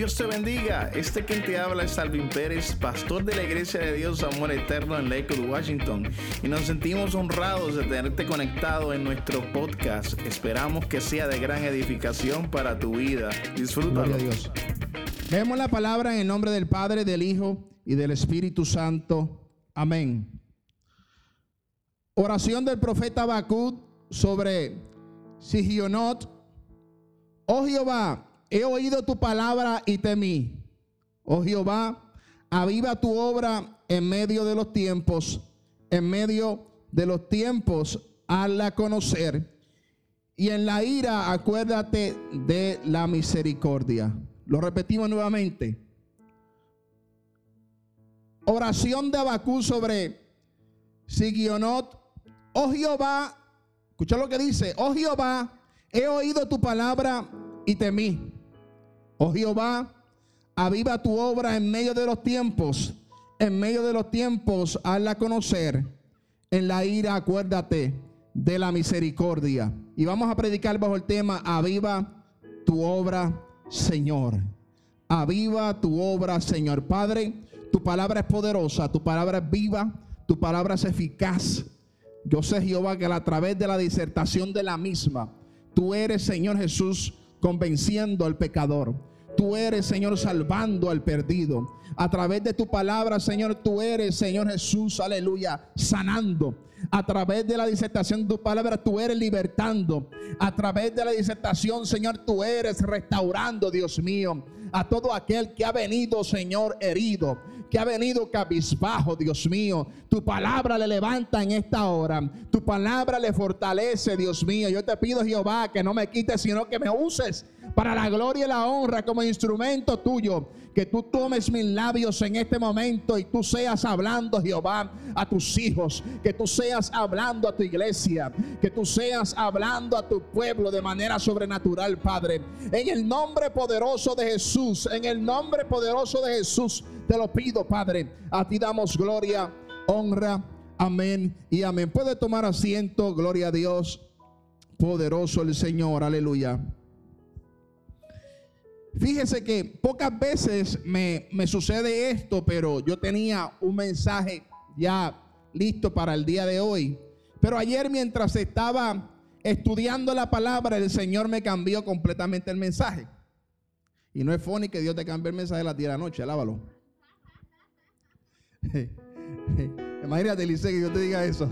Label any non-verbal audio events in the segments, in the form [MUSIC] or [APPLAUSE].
Dios te bendiga. Este quien te habla es Alvin Pérez, pastor de la Iglesia de Dios Amor Eterno en Lakewood, Washington. Y nos sentimos honrados de tenerte conectado en nuestro podcast. Esperamos que sea de gran edificación para tu vida. Disfrútalo. Gloria a Dios. Vemos la palabra en el nombre del Padre, del Hijo y del Espíritu Santo. Amén. Oración del profeta Habacuc sobre Sigionot. Oh Jehová, he oído tu palabra y temí. Oh Jehová, aviva tu obra en medio de los tiempos, en medio de los tiempos, hazla conocer. Y en la ira acuérdate de la misericordia. Lo repetimos nuevamente. Oración de Abacú sobre Sigionot. Oh Jehová, escucha lo que dice. Oh Jehová, he oído tu palabra y temí. Oh Jehová, aviva tu obra en medio de los tiempos. En medio de los tiempos, hazla conocer. En la ira, acuérdate de la misericordia. Y vamos a predicar bajo el tema, aviva tu obra, Señor. Aviva tu obra, Señor. Padre, tu palabra es poderosa, tu palabra es viva, tu palabra es eficaz. Yo sé, Jehová, que a través de la disertación de la misma, tú eres, Señor Jesús, convenciendo al pecador. Tú eres, Señor, salvando al perdido. A través de tu palabra, Señor, tú eres, Señor Jesús, aleluya, sanando. A través de la disertación de tu palabra, tú eres libertando. A través de la disertación, Señor, tú eres restaurando, Dios mío, a todo aquel que ha venido, Señor, herido que ha venido cabizbajo, Dios mío. Tu palabra le levanta en esta hora. Tu palabra le fortalece, Dios mío. Yo te pido, Jehová, que no me quites, sino que me uses para la gloria y la honra como instrumento tuyo. Que tú tomes mis labios en este momento y tú seas hablando, Jehová, a tus hijos. Que tú seas hablando a tu iglesia. Que tú seas hablando a tu pueblo de manera sobrenatural, Padre. En el nombre poderoso de Jesús. En el nombre poderoso de Jesús. Te lo pido, Padre. A ti damos gloria, honra. Amén y amén. Puede tomar asiento. Gloria a Dios. Poderoso el Señor. Aleluya. Fíjese que pocas veces me, me, sucede esto, pero yo tenía un mensaje ya listo para el día de hoy. Pero ayer mientras estaba estudiando la palabra, el Señor me cambió completamente el mensaje. Y no es funny que Dios te cambie el mensaje de la noche, alábalo. [LAUGHS] Imagínate, Lice, que yo te diga eso.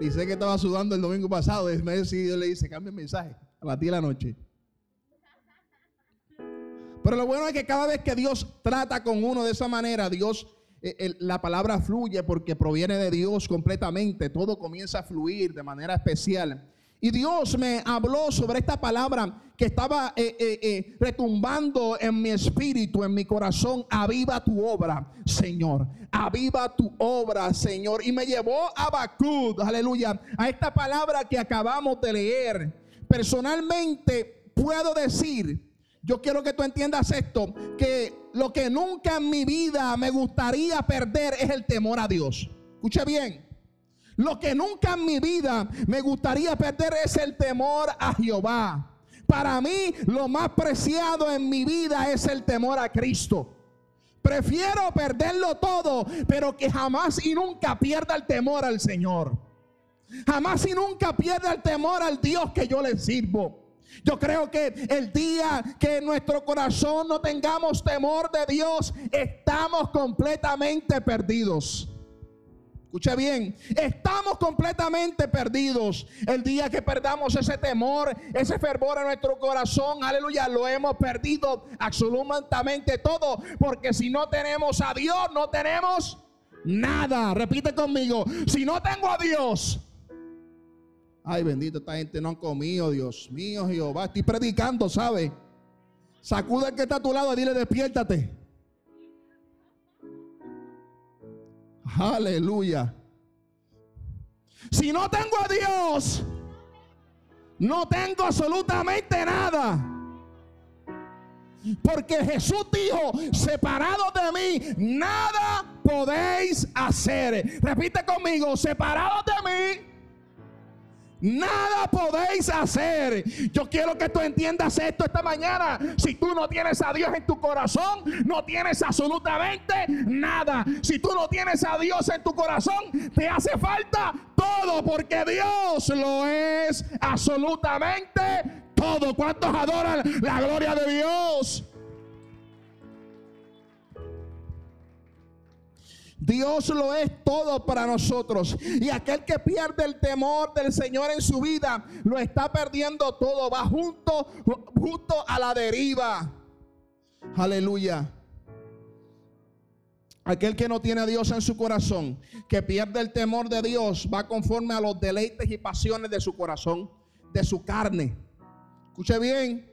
Dice que estaba sudando el domingo pasado. Es me Dios le dice, cambia el mensaje a la tía de la noche. Pero lo bueno es que cada vez que Dios trata con uno de esa manera, Dios, eh, la palabra fluye porque proviene de Dios completamente. Todo comienza a fluir de manera especial. Y Dios me habló sobre esta palabra que estaba eh, eh, retumbando en mi espíritu, en mi corazón. Aviva tu obra, Señor. Aviva tu obra, Señor. Y me llevó a Bacud, aleluya, a esta palabra que acabamos de leer. Personalmente puedo decir yo quiero que tú entiendas esto, que lo que nunca en mi vida me gustaría perder es el temor a Dios. Escuche bien. Lo que nunca en mi vida me gustaría perder es el temor a Jehová. Para mí lo más preciado en mi vida es el temor a Cristo. Prefiero perderlo todo, pero que jamás y nunca pierda el temor al Señor. Jamás y nunca pierda el temor al Dios que yo le sirvo. Yo creo que el día que en nuestro corazón no tengamos temor de Dios, estamos completamente perdidos. Escuche bien, estamos completamente perdidos. El día que perdamos ese temor, ese fervor en nuestro corazón, aleluya, lo hemos perdido absolutamente todo. Porque si no tenemos a Dios, no tenemos nada. Repite conmigo, si no tengo a Dios, Ay, bendito, esta gente no han comido, Dios mío, Jehová. Estoy predicando, ¿sabe? Sacuda el que está a tu lado y dile, despiértate. Aleluya. Si no tengo a Dios, no tengo absolutamente nada. Porque Jesús dijo, separado de mí, nada podéis hacer. Repite conmigo, separado de mí Nada podéis hacer. Yo quiero que tú entiendas esto esta mañana. Si tú no tienes a Dios en tu corazón, no tienes absolutamente nada. Si tú no tienes a Dios en tu corazón, te hace falta todo porque Dios lo es absolutamente todo. ¿Cuántos adoran la gloria de Dios? Dios lo es todo para nosotros. Y aquel que pierde el temor del Señor en su vida, lo está perdiendo todo. Va junto, junto a la deriva. Aleluya. Aquel que no tiene a Dios en su corazón, que pierde el temor de Dios, va conforme a los deleites y pasiones de su corazón, de su carne. Escuche bien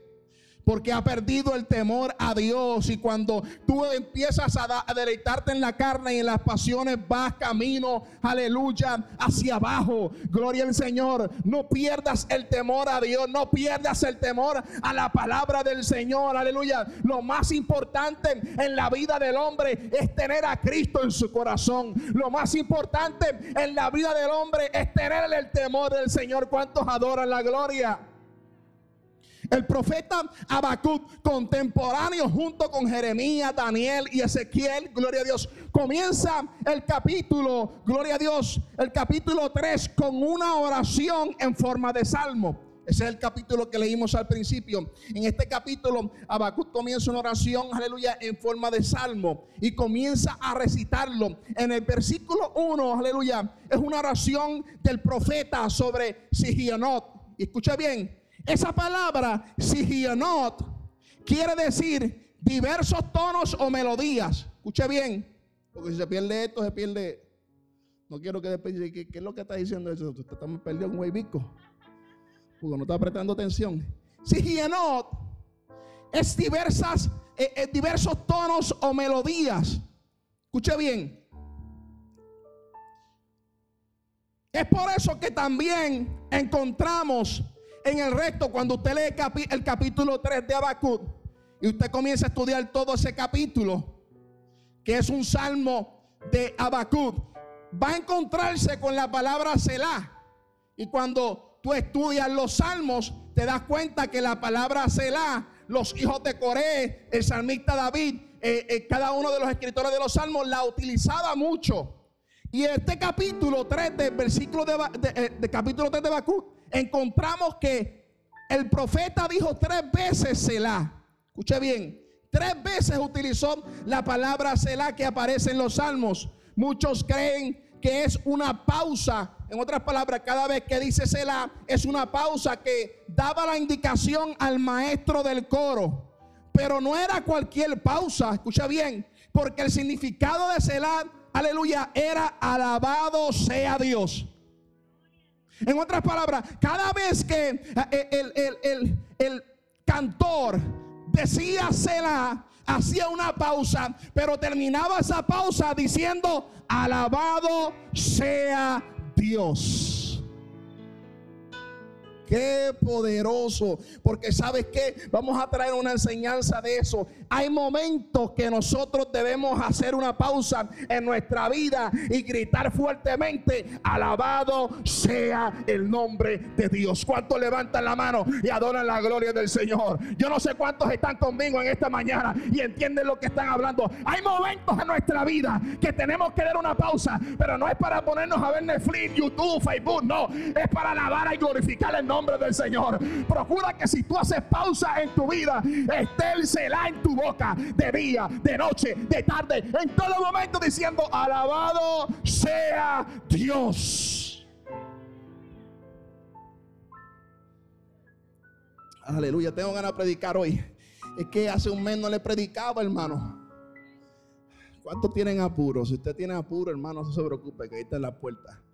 porque ha perdido el temor a Dios. Y cuando tú empiezas a, deleitarte en la carne y en las pasiones, vas camino, aleluya, hacia abajo. Gloria al Señor. No pierdas el temor a Dios, no pierdas el temor a la palabra del Señor, aleluya. Lo más importante en la vida del hombre es tener a Cristo en su corazón. Lo más importante en la vida del hombre es tener el temor del Señor. ¿Cuántos adoran la gloria? El profeta Habacuc, contemporáneo junto con Jeremías, Daniel y Ezequiel, gloria a Dios, comienza el capítulo, gloria a Dios, el capítulo 3 con una oración en forma de salmo. Ese es el capítulo que leímos al principio. En este capítulo, Habacuc comienza una oración, aleluya, en forma de salmo y comienza a recitarlo. En el versículo 1, aleluya, es una oración del profeta sobre Sigionot. Y escucha bien, esa palabra, sigionot, quiere decir diversos tonos o melodías. Escuche bien, porque si se pierde esto, se pierde. No quiero que después ¿qué, ¿qué es lo que está diciendo eso? Usted está perdido un huevico. Porque no está prestando atención. Sigionot es diversas, eh, eh, diversos tonos o melodías. Escuche bien. Es por eso que también encontramos en el resto, cuando usted lee el capítulo 3 de Habacuc y usted comienza a estudiar todo ese capítulo, que es un salmo de Habacuc, va a encontrarse con la palabra Selah. Y cuando tú estudias los salmos, te das cuenta que la palabra Selah, los hijos de Coré, el salmista David, eh, eh, cada uno de los escritores de los salmos la utilizaba mucho. Y este capítulo 3 del versículo de, de, eh, capítulo 3 de encontramos que el profeta dijo tres veces Selah. Escuche bien, tres veces utilizó la palabra Selah que aparece en los salmos. Muchos creen que es una pausa. En otras palabras, cada vez que dice Selah es una pausa que daba la indicación al maestro del coro. Pero no era cualquier pausa, escucha bien, porque el significado de Selah, aleluya, era alabado sea Dios. En otras palabras, cada vez que eh, el, cantor decía hacía una pausa, pero terminaba esa pausa diciendo, alabado sea Dios. Qué poderoso. Porque sabes que vamos a traer una enseñanza de eso. Hay momentos que nosotros debemos hacer una pausa en nuestra vida y gritar fuertemente, alabado sea el nombre de Dios. ¿Cuántos levantan la mano y adoran la gloria del Señor? Yo no sé cuántos están conmigo en esta mañana y entienden lo que están hablando. Hay momentos en nuestra vida que tenemos que dar una pausa, pero no es para ponernos a ver Netflix, YouTube, Facebook, no. Es para alabar y glorificar el nombre nombre del Señor. Procura que si tú haces pausa en tu vida, esté el Selah en tu boca de día, de noche, de tarde, en todo momento diciendo, alabado sea Dios. Aleluya, tengo ganas de predicar hoy. Es que hace un mes no le predicaba, hermano. ¿Cuántos tienen apuro? Si usted tiene apuro, hermano, no se preocupe, que ahí está en la puerta.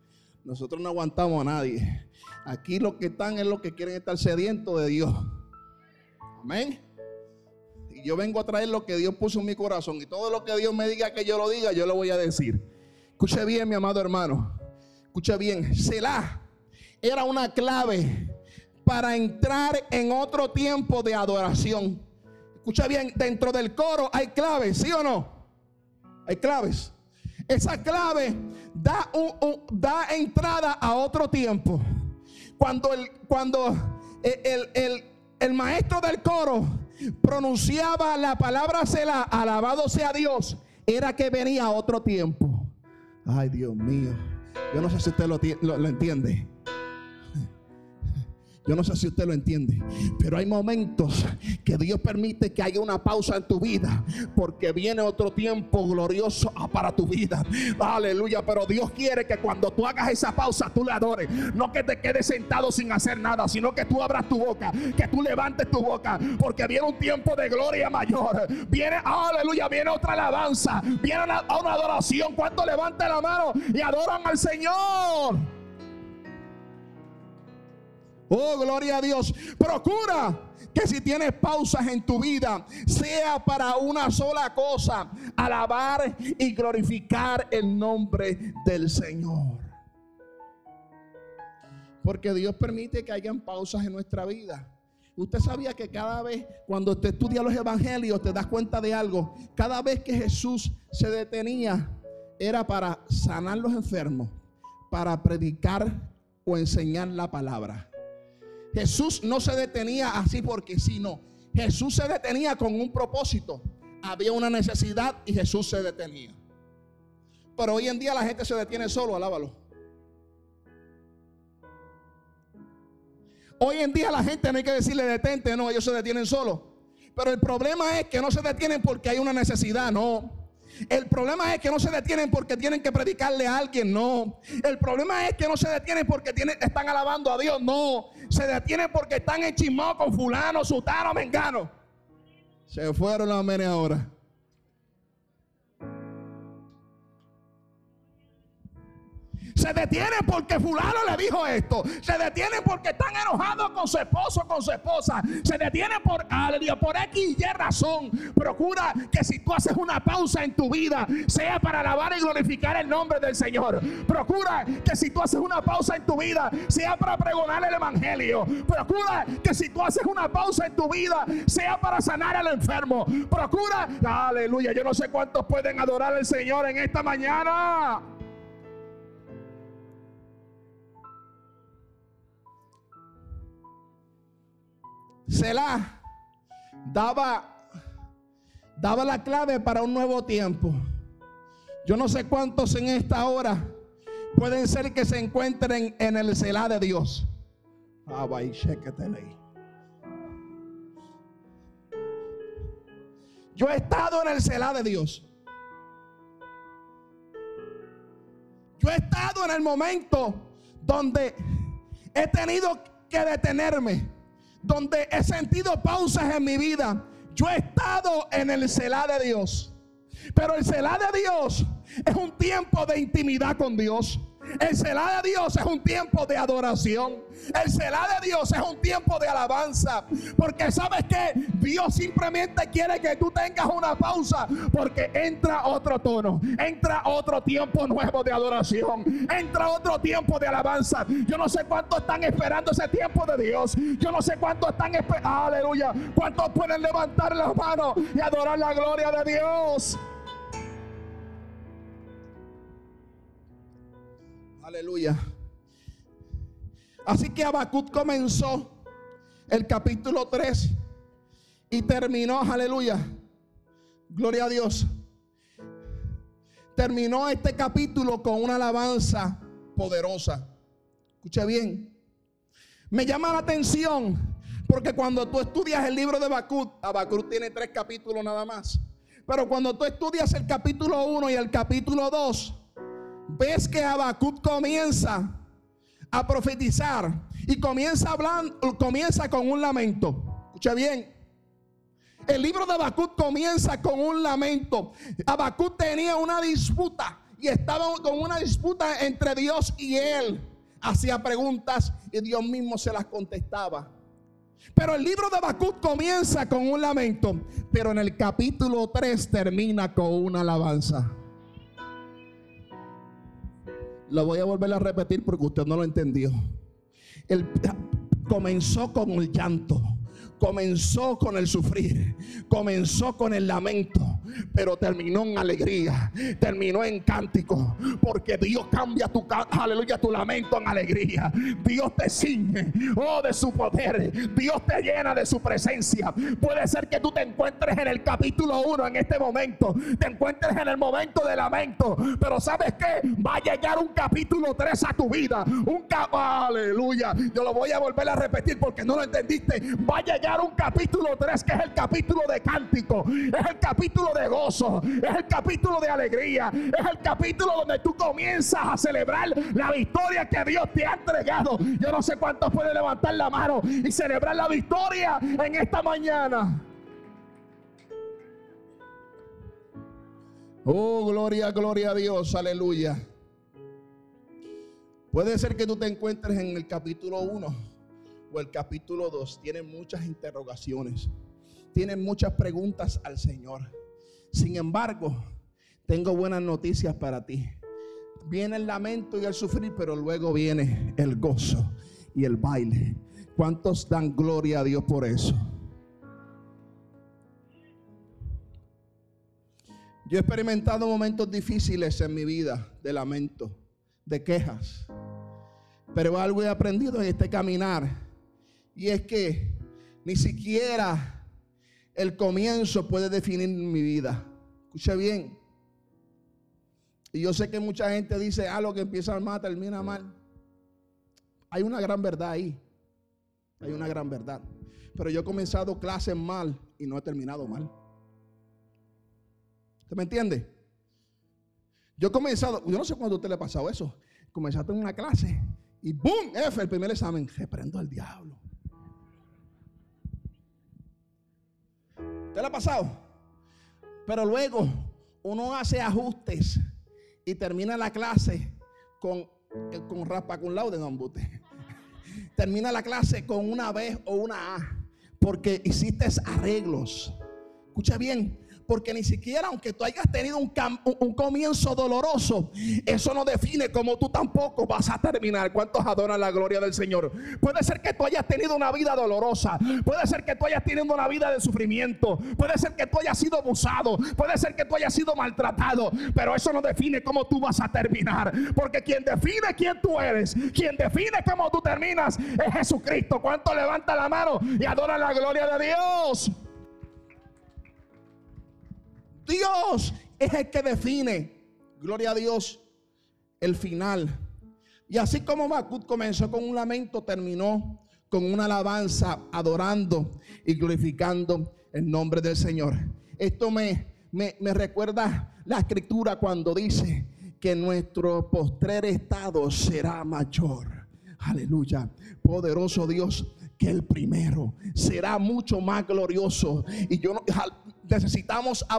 Nosotros no aguantamos a nadie. Aquí los que están es los que quieren estar sedientos de Dios. Amén. Y yo vengo a traer lo que Dios puso en mi corazón. Y todo lo que Dios me diga que yo lo diga, yo lo voy a decir. Escuche bien, mi amado hermano. Escuche bien. Selah era una clave para entrar en otro tiempo de adoración. Escucha bien, dentro del coro hay claves, ¿sí o no? Hay claves. Esa clave da, da entrada a otro tiempo. cuando el, cuando el, el, el maestro del coro pronunciaba la palabra Selah, alabado sea Dios, era que venía otro tiempo. Ay, Dios mío. Yo no sé si usted lo, lo, lo entiende. Yo no sé si usted lo entiende, pero hay momentos que Dios permite que haya una pausa en tu vida, porque viene otro tiempo glorioso para tu vida. Aleluya, pero Dios quiere que cuando tú hagas esa pausa, tú le adores. No que te quedes sentado sin hacer nada, sino que tú abras tu boca, que tú levantes tu boca, porque viene un tiempo de gloria mayor. Viene, aleluya, viene otra alabanza, viene una, una adoración. Cuando levante la mano y adoran al Señor. Oh, gloria a Dios. Procura que si tienes pausas en tu vida, sea para una sola cosa, alabar y glorificar el nombre del Señor. Porque Dios permite que hayan pausas en nuestra vida. Usted sabía que cada vez cuando usted estudia los evangelios te das cuenta de algo. Cada vez que Jesús se detenía era para sanar los enfermos, para predicar o enseñar la palabra. Jesús no se detenía así porque sí, no. Jesús se detenía con un propósito. Había una necesidad y Jesús se detenía. Pero hoy en día la gente se detiene solo, alábalo. Hoy en día la gente no hay que decirle detente, no, ellos se detienen solo. Pero el problema es que no se detienen porque hay una necesidad, no. El problema es que no se detienen porque tienen que predicarle a alguien, no. El problema es que no se detienen porque tienen, están alabando a Dios, no. Se detienen porque están enchismados con fulano, sutano, mengano. Se fueron las menes ahora. Se detienen porque fulano le dijo esto. Se detienen porque están enojados con su esposo, con su esposa. Se detienen por, por X y Y razón. Procura que si tú haces una pausa en tu vida, sea para alabar y glorificar el nombre del Señor. Procura que si tú haces una pausa en tu vida, sea para pregonar el Evangelio. Procura que si tú haces una pausa en tu vida, sea para sanar al enfermo. Procura, aleluya, yo no sé cuántos pueden adorar al Señor en esta mañana. Selah daba, daba la clave para un nuevo tiempo. Yo no sé cuántos en esta hora pueden ser que se encuentren en el Selah de Dios. Yo he estado en el Selah de Dios. Yo he estado en el momento donde he tenido que detenerme donde he sentido pausas en mi vida, yo he estado en el celar de Dios. Pero el celar de Dios es un tiempo de intimidad con Dios. El celar de Dios es un tiempo de adoración. El celar de Dios es un tiempo de alabanza. Porque sabes que Dios simplemente quiere que tú tengas una pausa. Porque entra otro tono. Entra otro tiempo nuevo de adoración. Entra otro tiempo de alabanza. Yo no sé cuántos están esperando ese tiempo de Dios. Yo no sé cuántos están esperando. Aleluya. ¿Cuántos pueden levantar las manos y adorar la gloria de Dios? Aleluya. Así que Habacuc comenzó el capítulo 3 y terminó, aleluya. Gloria a Dios. Terminó este capítulo con una alabanza poderosa. Escuche bien. Me llama la atención porque cuando tú estudias el libro de Habacuc, Habacuc tiene tres capítulos nada más. Pero cuando tú estudias el capítulo 1 y el capítulo 2, ves que Habacuc comienza a profetizar y comienza hablando, comienza con un lamento. Escucha bien. El libro de Habacuc comienza con un lamento. Habacuc tenía una disputa y estaba con una disputa entre Dios y él. Hacía preguntas y Dios mismo se las contestaba. Pero el libro de Habacuc comienza con un lamento, pero en el capítulo 3 termina con una alabanza. Lo voy a volver a repetir porque usted no lo entendió. Él comenzó con el llanto, comenzó con el sufrir, comenzó con el lamento. pero terminó en alegría, terminó en cántico, porque Dios cambia tu, aleluya, tu lamento en alegría. Dios te ciñe, oh, de su poder. Dios te llena de su presencia. Puede ser que tú te encuentres en el capítulo 1 en este momento, te encuentres en el momento de lamento, pero ¿sabes qué? Va a llegar un capítulo 3 a tu vida. Un aleluya. Yo lo voy a volver a repetir porque no lo entendiste. Va a llegar un capítulo 3 que es el capítulo de cántico, es el capítulo de gozo, es el capítulo de alegría, es el capítulo donde tú comienzas a celebrar la victoria que Dios te ha entregado. Yo no sé cuántos pueden levantar la mano y celebrar la victoria en esta mañana. Oh, gloria, gloria a Dios, aleluya. Puede ser que tú te encuentres en el capítulo 1 o el capítulo 2. Tiene muchas interrogaciones. Tiene muchas preguntas al Señor. Sin embargo, tengo buenas noticias para ti. Viene el lamento y el sufrir, pero luego viene el gozo y el baile. ¿Cuántos dan gloria a Dios por eso? Yo he experimentado momentos difíciles en mi vida de lamento, de quejas. Pero algo he aprendido en este caminar. Y es que ni siquiera el comienzo puede definir mi vida. Escuche bien. Y yo sé que mucha gente dice, ah, lo que empieza mal termina mal. Hay una gran verdad ahí. Hay una gran verdad. Pero yo he comenzado clases mal y no he terminado mal. ¿Usted me entiende? Yo he comenzado, yo no sé cuándo a usted le ha pasado eso. Comenzaste en una clase y ¡boom! F, el primer examen. Reprendo al diablo. ¿Te le ha pasado? Pero luego uno hace ajustes y termina la clase con, con rapa con laude, don Bute. [LAUGHS] Termina la clase con una B o una A porque hiciste arreglos. Escucha bien, porque ni siquiera aunque tú hayas tenido un, un, comienzo doloroso, eso no define cómo tú tampoco vas a terminar. ¿Cuántos adoran la gloria del Señor? Puede ser que tú hayas tenido una vida dolorosa, puede ser que tú hayas tenido una vida de sufrimiento, puede ser que tú hayas sido abusado, puede ser que tú hayas sido maltratado, pero eso no define cómo tú vas a terminar. Porque quien define quién tú eres, quien define cómo tú terminas, es Jesucristo. ¿Cuánto levanta la mano y adora la gloria de Dios? Dios es el que define, gloria a Dios, el final. Y así como Bacut comenzó con un lamento, terminó con una alabanza, adorando y glorificando el nombre del Señor. Esto me, me, me recuerda la escritura cuando dice que nuestro postrer estado será mayor. Aleluya. Poderoso Dios que el primero será mucho más glorioso. Y yo no, necesitamos a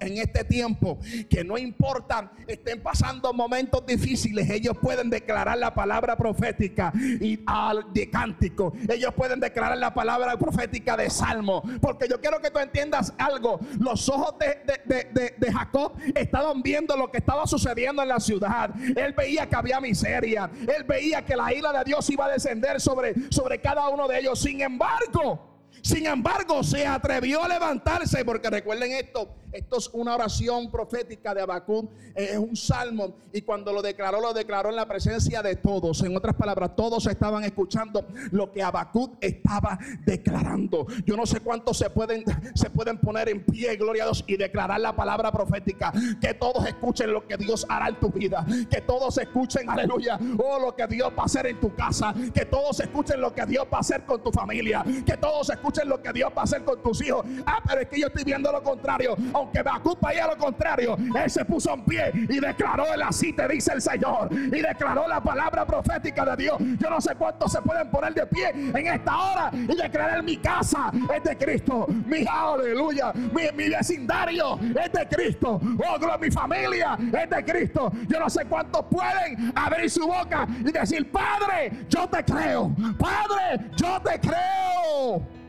en este tiempo que no importa estén pasando momentos difíciles, ellos pueden declarar la palabra profética y al de cántico, ellos pueden declarar la palabra profética de salmo, porque yo quiero que tú entiendas algo, los ojos de, de Jacob estaban viendo lo que estaba sucediendo en la ciudad, él veía que había miseria, él veía que la ira de Dios iba a descender sobre, sobre cada uno de ellos, sin embargo, sin embargo, se atrevió a levantarse, porque recuerden esto, esto es una oración profética de eh, es un salmo y cuando lo declaró, lo declaró en la presencia de todos. En otras palabras, todos estaban escuchando lo que Habacuc estaba declarando. Yo no sé cuántos se pueden, se pueden poner en pie, gloria a Dios, y declarar la palabra profética. Que todos escuchen lo que Dios hará en tu vida. Que todos escuchen, aleluya, oh, lo que Dios va a hacer en tu casa. Que todos escuchen lo que Dios va a hacer con tu familia. Que todos escuchen lo que Dios va a hacer con tus hijos. Ah, pero es que yo estoy viendo lo contrario aunque Bacupa y a lo contrario, él se puso en pie y declaró el así te dice el Señor y declaró la palabra profética de Dios. Yo no sé cuántos se pueden poner de pie en esta hora y declarar mi casa es de Cristo, mi aleluya, mi, vecindario es de Cristo, oh, mi familia es de Cristo. Yo no sé cuántos pueden abrir su boca y decir, Padre, yo te creo, Padre, yo te creo.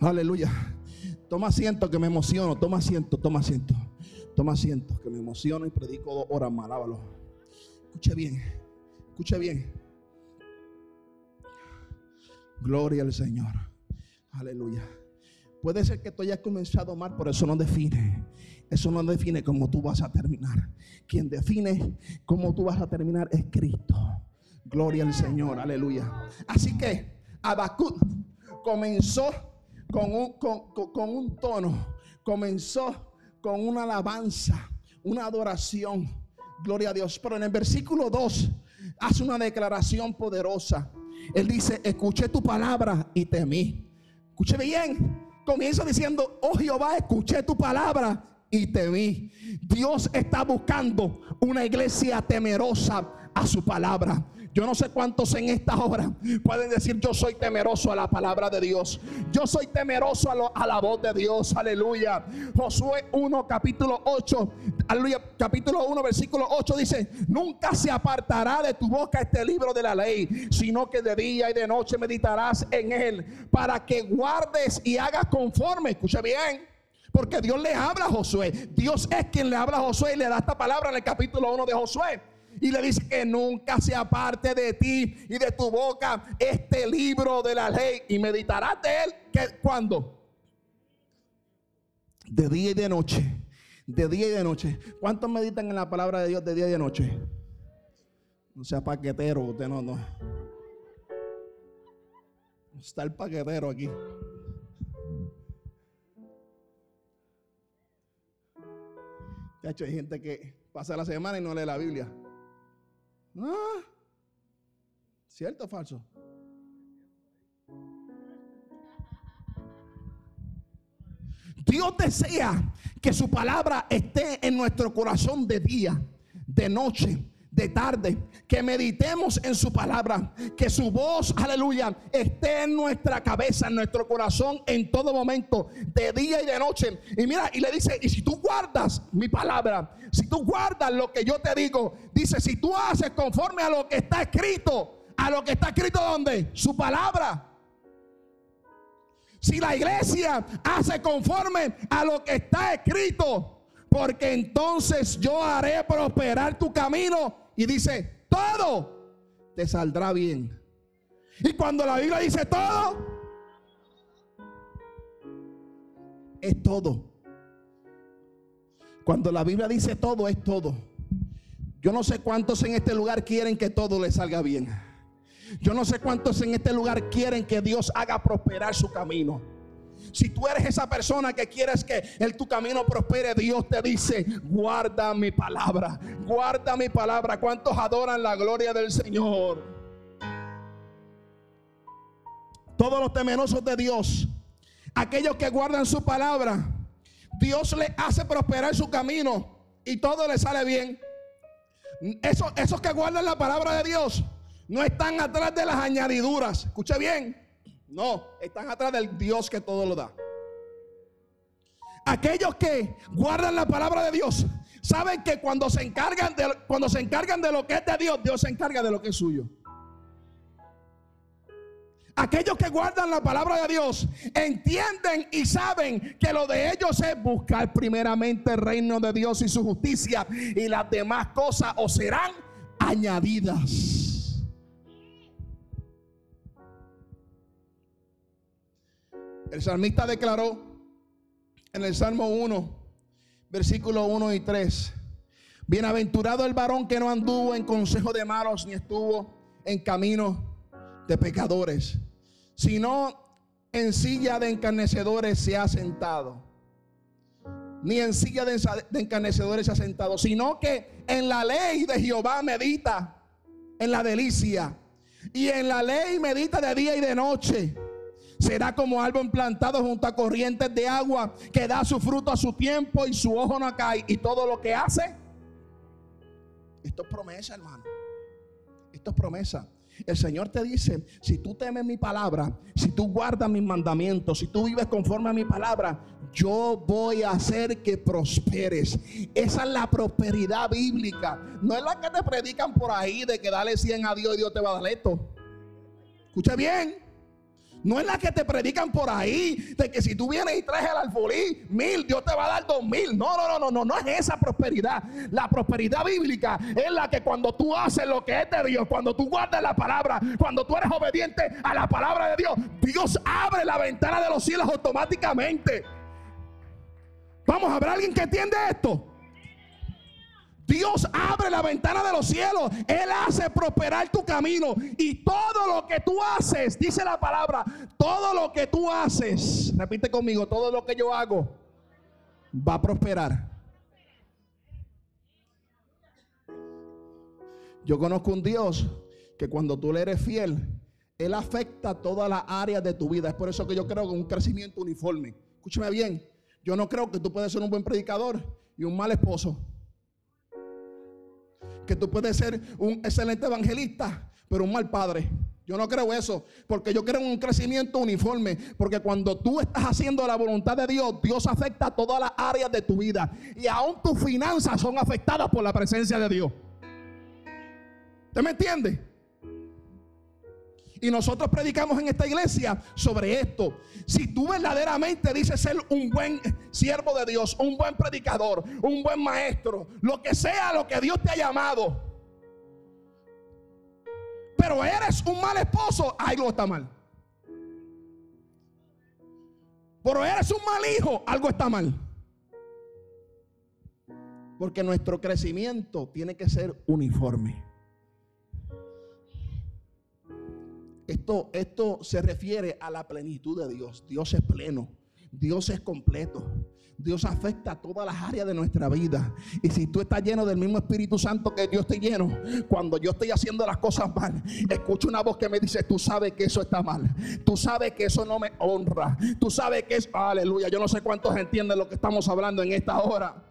Aleluya. Toma asiento que me emociono. Toma asiento, toma asiento. Toma asiento que me emociono y predico dos horas más. Lábalo. Escuche bien. Escuche bien. Gloria al Señor. Aleluya. Puede ser que tú hayas comenzado mal, pero eso no define. Eso no define cómo tú vas a terminar. Quien define cómo tú vas a terminar es Cristo. Gloria al Señor, aleluya. Así que Abacut comenzó con un, con un tono, comenzó con una alabanza, una adoración. Gloria a Dios. Pero en el versículo 2 hace una declaración poderosa. Él dice, escuché tu palabra y temí. Escuche bien. Comienza diciendo, oh Jehová, escuché tu palabra y temí. Dios está buscando una iglesia temerosa a su palabra. Yo no sé cuántos en esta hora pueden decir yo soy temeroso a la palabra de Dios. Yo soy temeroso a, la voz de Dios. Aleluya. Josué 1 capítulo 8. Aleluya. Capítulo 1 versículo 8 dice, nunca se apartará de tu boca este libro de la ley, sino que de día y de noche meditarás en él para que guardes y hagas conforme. Escuche bien. Porque Dios le habla a Josué. Dios es quien le habla a Josué y le da esta palabra en el capítulo 1 de Josué y le dice que nunca se aparte de ti y de tu boca este libro de la ley y meditarás de él que cuando de día y de noche, de día y de noche. ¿Cuántos meditan en la palabra de Dios de día y de noche? No sea paquetero, usted no, no. Está el paquetero aquí. De hecho, hay gente que pasa la semana y no lee la Biblia. Ah, ¿Cierto o falso? Dios desea que su palabra esté en nuestro corazón de día, de noche, de tarde, que meditemos en su palabra, que su voz, aleluya, esté en nuestra cabeza, en nuestro corazón en todo momento, de día y de noche. Y mira, y le dice, y si tú guardas mi palabra, si tú guardas lo que yo te digo, dice, si tú haces conforme a lo que está escrito, a lo que está escrito donde? Su palabra. Si la iglesia hace conforme a lo que está escrito, porque entonces yo haré prosperar tu camino y dice, todo te saldrá bien. Y cuando la Biblia dice todo, es todo. Cuando la Biblia dice todo, es todo. Yo no sé cuántos en este lugar quieren que todo les salga bien. Yo no sé cuántos en este lugar quieren que Dios haga prosperar su camino. Si tú eres esa persona que quieres que el, tu camino prospere, Dios te dice, guarda mi palabra, guarda mi palabra. ¿Cuántos adoran la gloria del Señor? Todos los temerosos de Dios, aquellos que guardan su palabra, Dios le hace prosperar su camino y todo le sale bien. Esos, esos que guardan la palabra de Dios no están atrás de las añadiduras. Escuche bien. No, están atrás del Dios que todo lo da. Aquellos que guardan la palabra de Dios saben que cuando se encargan de, cuando se encargan de lo que es de Dios, Dios se encarga de lo que es suyo. Aquellos que guardan la palabra de Dios entienden y saben que lo de ellos es buscar primeramente el reino de Dios y su justicia y las demás cosas os serán añadidas. El salmista declaró en el Salmo 1, versículo 1 y 3. Bienaventurado el varón que no anduvo en consejo de malos, ni estuvo en camino de pecadores, sino en silla de encarnecedores se ha sentado. Ni en silla de encarnecedores se ha sentado, sino que en la ley de Jehová medita, en la delicia. Y en la ley medita de día y de noche Será como árbol plantado junto a corrientes de agua que da su fruto a su tiempo y su ojo no cae. Y todo lo que hace, esto es promesa, hermano. Esto es promesa. El Señor te dice, si tú temes mi palabra, si tú guardas mis mandamientos, si tú vives conforme a mi palabra, yo voy a hacer que prosperes. Esa es la prosperidad bíblica. No es la que te predican por ahí de que dale 100 a Dios y Dios te va a dar esto. Escucha bien. No es la que te predican por ahí, de que si tú vienes y traes el alfolí, mil, Dios te va a dar dos mil. No, no, no, no, no, no es esa prosperidad. La prosperidad bíblica es la que cuando tú haces lo que es de Dios, cuando tú guardas la palabra, cuando tú eres obediente a la palabra de Dios, Dios abre la ventana de los cielos automáticamente. Vamos, a ver alguien que entiende esto? Dios abre la ventana de los cielos. Él hace prosperar tu camino. Y todo lo que tú haces, dice la palabra, todo lo que tú haces, repite conmigo, todo lo que yo hago va a prosperar. Yo conozco un Dios que cuando tú le eres fiel, Él afecta todas las áreas de tu vida. Es por eso que yo creo que un crecimiento uniforme. Escúchame bien, yo no creo que tú puedes ser un buen predicador y un mal esposo que tú puedes ser un excelente evangelista, pero un mal padre. Yo no creo eso, porque yo creo en un crecimiento uniforme, porque cuando tú estás haciendo la voluntad de Dios, Dios afecta todas las áreas de tu vida y aún tus finanzas son afectadas por la presencia de Dios. ¿Usted me entiende? Y nosotros predicamos en esta iglesia sobre esto. Si tú verdaderamente dices ser un buen siervo de Dios, un buen predicador, un buen maestro, lo que sea lo que Dios te ha llamado, pero eres un mal esposo, algo está mal. Pero eres un mal hijo, algo está mal. Porque nuestro crecimiento tiene que ser uniforme. Esto, esto se refiere a la plenitud de Dios. Dios es pleno. Dios es completo. Dios afecta a todas las áreas de nuestra vida. Y si tú estás lleno del mismo Espíritu Santo que Dios te lleno, cuando yo estoy haciendo las cosas mal, escucho una voz que me dice, tú sabes que eso está mal. Tú sabes que eso no me honra. Tú sabes que es, aleluya. Yo no sé cuántos entienden lo que estamos hablando en esta hora.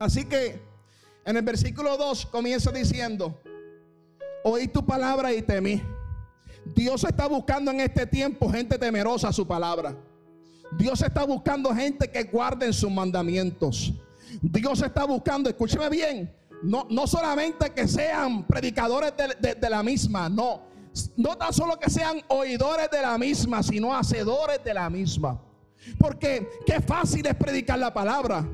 Así que en el versículo 2 comienza diciendo, oí tu palabra y temí. Dios está buscando en este tiempo gente temerosa a su palabra. Dios está buscando gente que guarden sus mandamientos. Dios está buscando, escúcheme bien, no, no solamente que sean predicadores de, de la misma, no. No tan solo que sean oidores de la misma, sino hacedores de la misma. Porque qué fácil es predicar la palabra.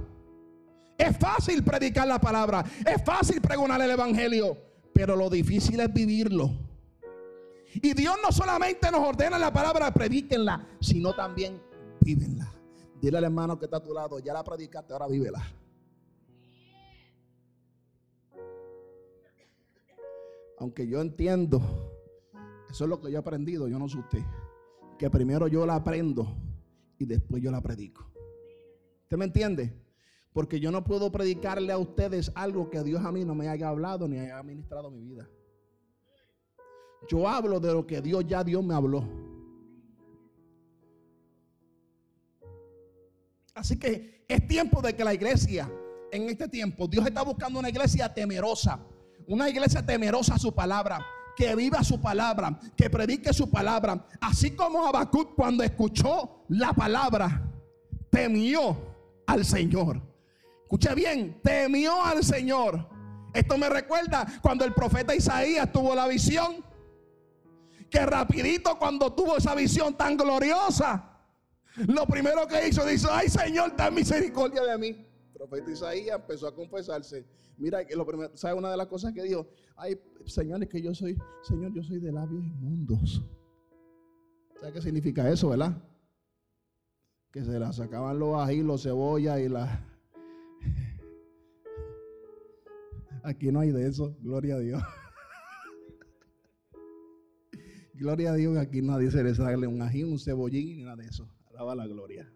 Es fácil predicar la palabra, es fácil pregonar el evangelio, pero lo difícil es vivirlo. Y Dios no solamente nos ordena la palabra, predíquenla, sino también vívenla. Dile al hermano que está a tu lado, ya la predicaste, ahora vívela. Aunque yo entiendo, eso es lo que yo he aprendido, yo no sé usted, que primero yo la aprendo y después yo la predico. ¿Usted me entiende? Porque yo no puedo predicarle a ustedes algo que Dios a mí no me haya hablado ni haya ministrado mi vida. Yo hablo de lo que Dios ya Dios me habló. Así que es tiempo de que la iglesia, en este tiempo, Dios está buscando una iglesia temerosa. Una iglesia temerosa a su palabra. Que viva su palabra. Que predique su palabra. Así como Habacuc cuando escuchó la palabra, temió al Señor. Escucha bien, temió al Señor. Esto me recuerda cuando el profeta Isaías tuvo la visión. Que rapidito cuando tuvo esa visión tan gloriosa, lo primero que hizo, dice, ay Señor, ten misericordia de mí. El profeta Isaías empezó a confesarse. Mira, que lo primero, ¿sabe una de las cosas que dijo? Ay, Señor, es que yo soy, Señor, yo soy de labios inmundos. ¿Sabe qué significa eso, verdad? Que se la sacaban los ají, los cebollas y las Aquí no hay de eso, gloria a Dios. gloria a Dios, aquí nadie se le sale un ají, un cebollín, ni nada de eso. Alaba la gloria.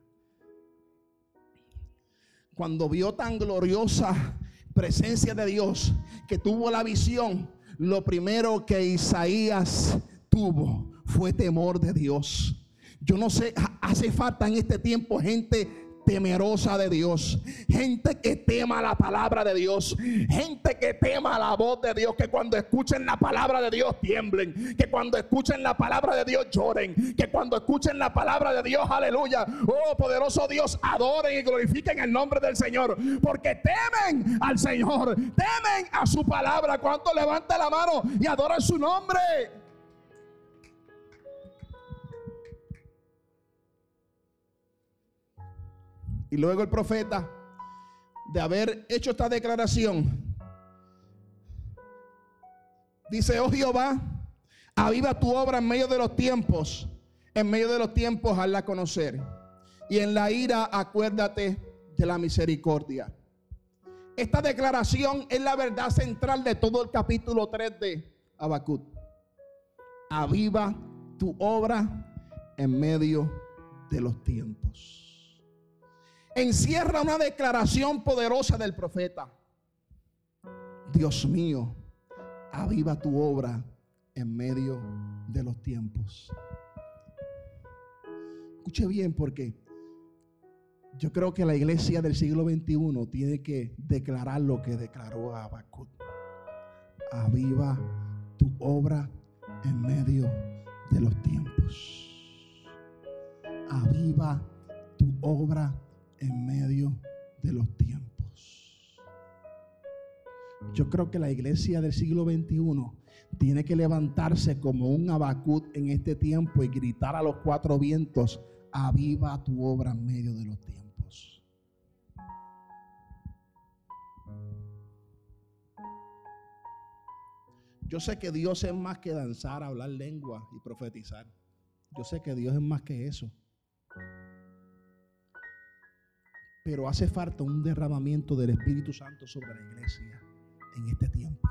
Cuando vio tan gloriosa presencia de Dios, que tuvo la visión, lo primero que Isaías tuvo fue temor de Dios. Yo no sé, hace falta en este tiempo gente temerosa de Dios, gente que tema la palabra de Dios, gente que tema la voz de Dios, que cuando escuchen la palabra de Dios tiemblen, que cuando escuchen la palabra de Dios lloren, que cuando escuchen la palabra de Dios, aleluya, oh poderoso Dios, adoren y glorifiquen el nombre del Señor, porque temen al Señor, temen a su palabra. Cuanto levante la mano y adoren su nombre. Y luego el profeta, de haber hecho esta declaración, dice, oh Jehová, aviva tu obra en medio de los tiempos, en medio de los tiempos hazla conocer. Y en la ira acuérdate de la misericordia. Esta declaración es la verdad central de todo el capítulo 3 de Habacuc. Aviva tu obra en medio de los tiempos encierra una declaración poderosa del profeta. Dios mío, aviva tu obra en medio de los tiempos. Escuche bien porque yo creo que la iglesia del siglo XXI tiene que declarar lo que declaró Habacuc. Aviva tu obra en medio de los tiempos. Aviva tu obra en medio de los tiempos. Yo creo que la iglesia del siglo XXI tiene que levantarse como un abacut en este tiempo y gritar a los cuatro vientos, aviva tu obra en medio de los tiempos. Yo sé que Dios es más que danzar, hablar lengua y profetizar. Yo sé que Dios es más que eso. Pero hace falta un derramamiento del Espíritu Santo sobre la iglesia en este tiempo.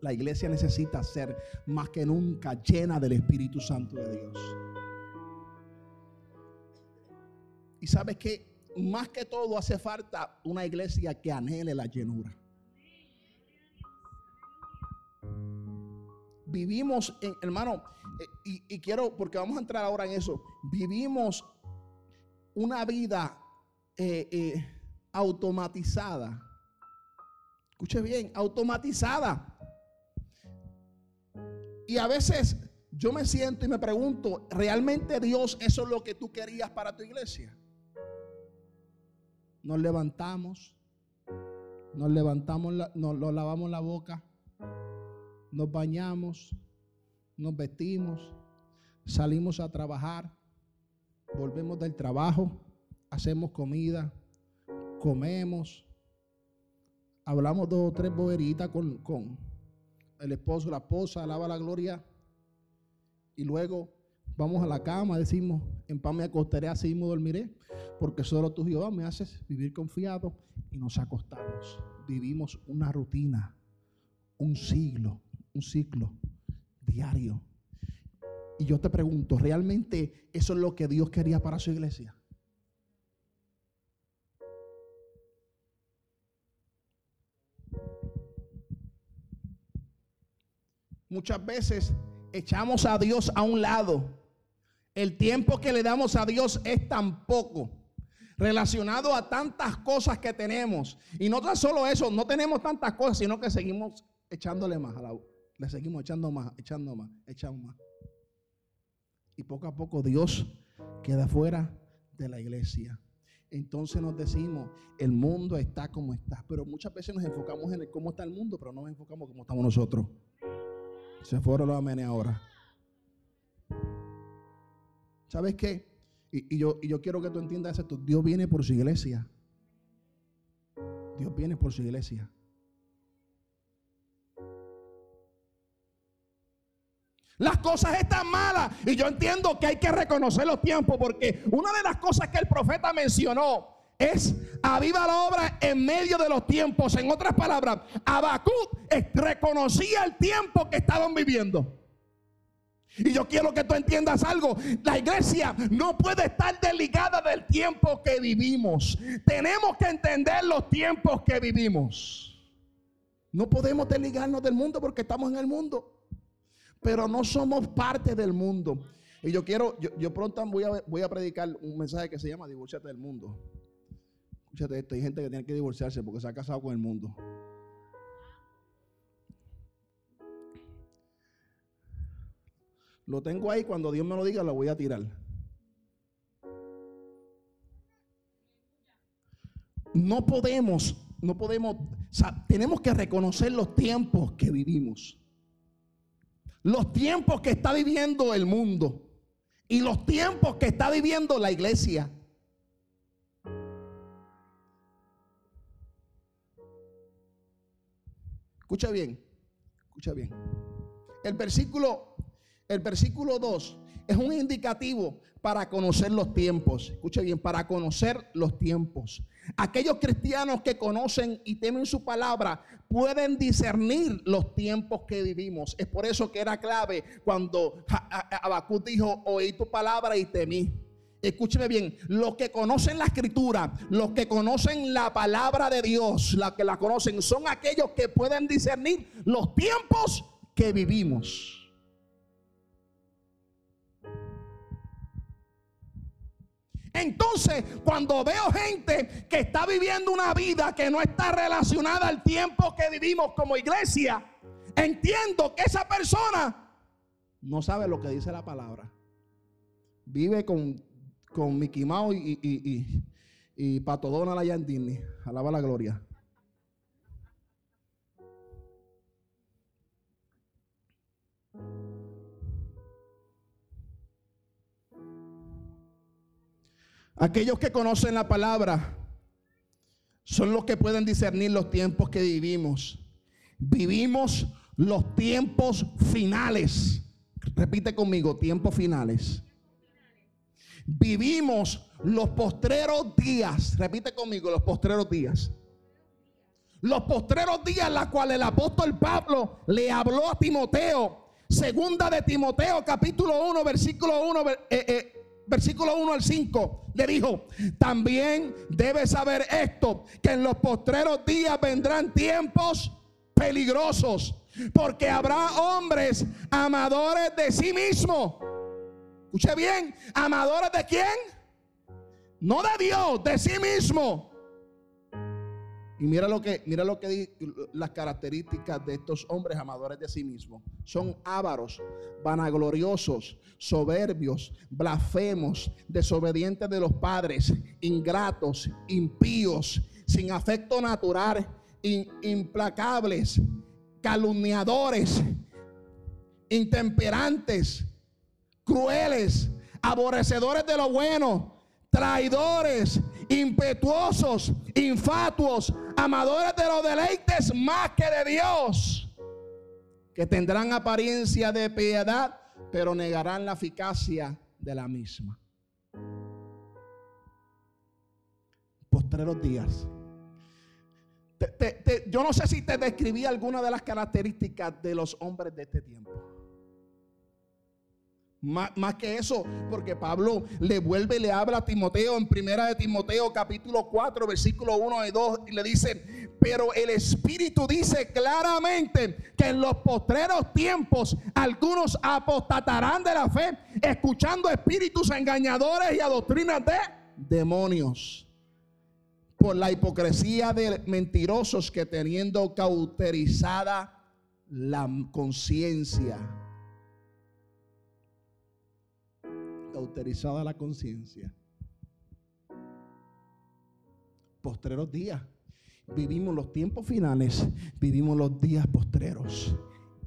La iglesia necesita ser más que nunca llena del Espíritu Santo de Dios. Y sabes que más que todo hace falta una iglesia que anhele la llenura. Vivimos, en, hermano, eh, y, quiero, porque vamos a entrar ahora en eso, vivimos una vida eh, eh, automatizada. Escuche bien, automatizada. Y a veces yo me siento y me pregunto, ¿realmente Dios eso es lo que tú querías para tu iglesia? Nos levantamos, nos levantamos, nos lavamos la boca, nos bañamos, nos vestimos, salimos a trabajar, volvemos del trabajo, hacemos comida, comemos, hablamos dos o tres boheritas con, con el esposo, la esposa, alaba la gloria, y luego vamos a la cama, decimos, en paz me acostaré, así mismo dormiré, porque solo tú, Jehová, me haces vivir confiado, y nos acostamos. Vivimos una rutina, un siglo, un ciclo diario. Y yo te pregunto, ¿realmente eso es lo que Dios quería para su iglesia? Muchas veces echamos a Dios a un lado. El tiempo que le damos a Dios es tan poco relacionado a tantas cosas que tenemos. Y no tan solo eso, no tenemos tantas cosas, sino que seguimos echándole más a la, le seguimos echando más, echando más, echando más. Y poco a poco Dios queda fuera de la iglesia. Entonces nos decimos, el mundo está como está. Pero muchas veces nos enfocamos en cómo está el mundo, pero no nos enfocamos cómo estamos nosotros. Se fueron los amenes ahora. ¿Sabes qué? Y, yo, y yo quiero que tú entiendas esto. Dios viene por su iglesia. Dios viene por su iglesia. Las cosas están malas y yo entiendo que hay que reconocer los tiempos porque una de las cosas que el profeta mencionó es aviva la obra en medio de los tiempos. En otras palabras, Habacuc reconocía el tiempo que estaban viviendo. Y yo quiero que tú entiendas algo. La iglesia no puede estar desligada del tiempo que vivimos. Tenemos que entender los tiempos que vivimos. No podemos desligarnos del mundo porque estamos en el mundo. Pero no somos parte del mundo. Y yo quiero, yo, pronto voy a, voy a predicar un mensaje que se llama Divorciate del mundo. Escúchate esto, hay gente que tiene que divorciarse porque se ha casado con el mundo. Lo tengo ahí, cuando Dios me lo diga, lo voy a tirar. No podemos, no podemos, tenemos que reconocer los tiempos que vivimos. Los tiempos que está viviendo el mundo y los tiempos que está viviendo la iglesia. Escucha bien, escucha bien. El versículo, el versículo 2 es un indicativo para conocer los tiempos. Escucha bien, para conocer los tiempos. Aquellos cristianos que conocen y temen su palabra pueden discernir los tiempos que vivimos. Es por eso que era clave cuando Habacuc dijo, oí tu palabra y temí. Escúcheme bien, los que conocen la escritura, los que conocen la palabra de Dios, los que la conocen, son aquellos que pueden discernir los tiempos que vivimos. Entonces, cuando veo gente que está viviendo una vida que no está relacionada al tiempo que vivimos como iglesia, entiendo que esa persona no sabe lo que dice la palabra. Vive con, con Mickey Mouse y, y, y, y Pato Donald. Alaba la gloria. Aquellos que conocen la palabra son los que pueden discernir los tiempos que vivimos. Vivimos los tiempos finales. Repite conmigo, tiempos finales. Vivimos los postreros días. Repite conmigo, los postreros días. Los postreros días los cuales el apóstol Pablo le habló a Timoteo. Segunda de Timoteo, capítulo 1, versículo 1 versículo 1 al 5, le dijo, también debes saber esto, que en los postreros días vendrán tiempos peligrosos, porque habrá hombres amadores de sí mismo. Escuche bien, amadores de quién? No de Dios, de sí mismo y mira lo que, mira lo que las características de estos hombres amadores de sí mismos. Son ávaros, vanagloriosos, soberbios, blasfemos, desobedientes de los padres, ingratos, impíos, sin afecto natural, implacables, calumniadores, intemperantes, crueles, aborrecedores de lo bueno, traidores, impetuosos, infatuos, amadores de los deleites más que de Dios, que tendrán apariencia de piedad, pero negarán la eficacia de la misma. Postreros días. yo no sé si te describí alguna de las características de los hombres de este tiempo. Más, que eso, porque Pablo le vuelve y le habla a Timoteo en primera de Timoteo capítulo 4 versículo 1 y 2 y le dice, pero el Espíritu dice claramente que en los postreros tiempos algunos apostatarán de la fe, escuchando espíritus engañadores y a doctrinas de demonios, por la hipocresía de mentirosos que teniendo cauterizada la conciencia cauterizada la conciencia. Postreros días. Vivimos los tiempos finales, vivimos los días postreros.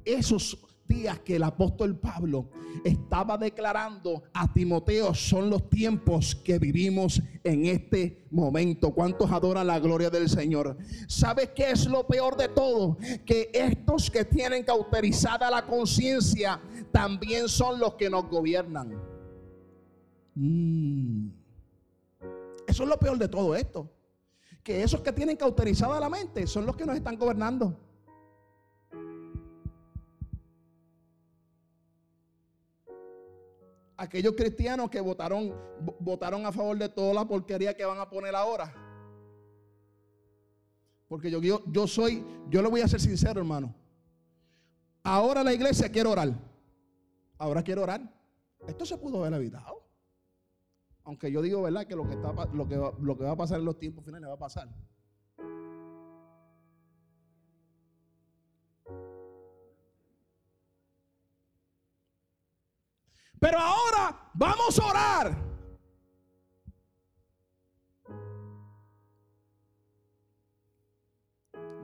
Esos días que el apóstol Pablo estaba declarando a Timoteo son los tiempos que vivimos en este momento. ¿Cuántos adoran la gloria del Señor? ¿Sabe qué es lo peor de todo? Que estos que tienen cauterizada la conciencia también son los que nos gobiernan. Mm. Eso es lo peor de todo esto. Que esos que tienen cauterizada la mente son los que nos están gobernando. Aquellos cristianos que votaron, votaron a favor de toda la porquería que van a poner ahora. Porque yo, yo, yo soy, yo le voy a ser sincero, hermano. Ahora la iglesia quiere orar. Ahora quiero orar. Esto se pudo haber evitado. Aunque yo digo, ¿verdad? Que lo que, que va a pasar en los tiempos finales va a pasar. Pero ahora vamos a orar.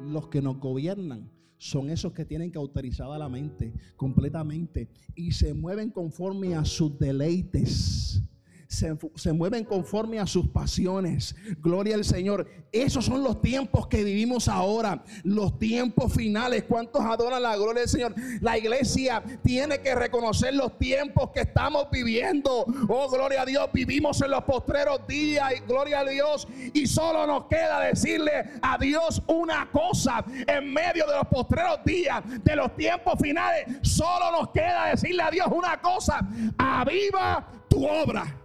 Los que nos gobiernan son esos que tienen cauterizada la mente completamente y se mueven conforme a sus deleites se, mueven conforme a sus pasiones. Gloria al Señor. Esos son los tiempos que vivimos ahora, los tiempos finales. ¿Cuántos adoran la gloria del Señor? La iglesia tiene que reconocer los tiempos que estamos viviendo. Oh, gloria a Dios. Vivimos en los postreros días gloria a Dios. Y solo nos queda decirle a Dios una cosa en medio de los postreros días, de los tiempos finales. Solo nos queda decirle a Dios una cosa. Aviva tu obra.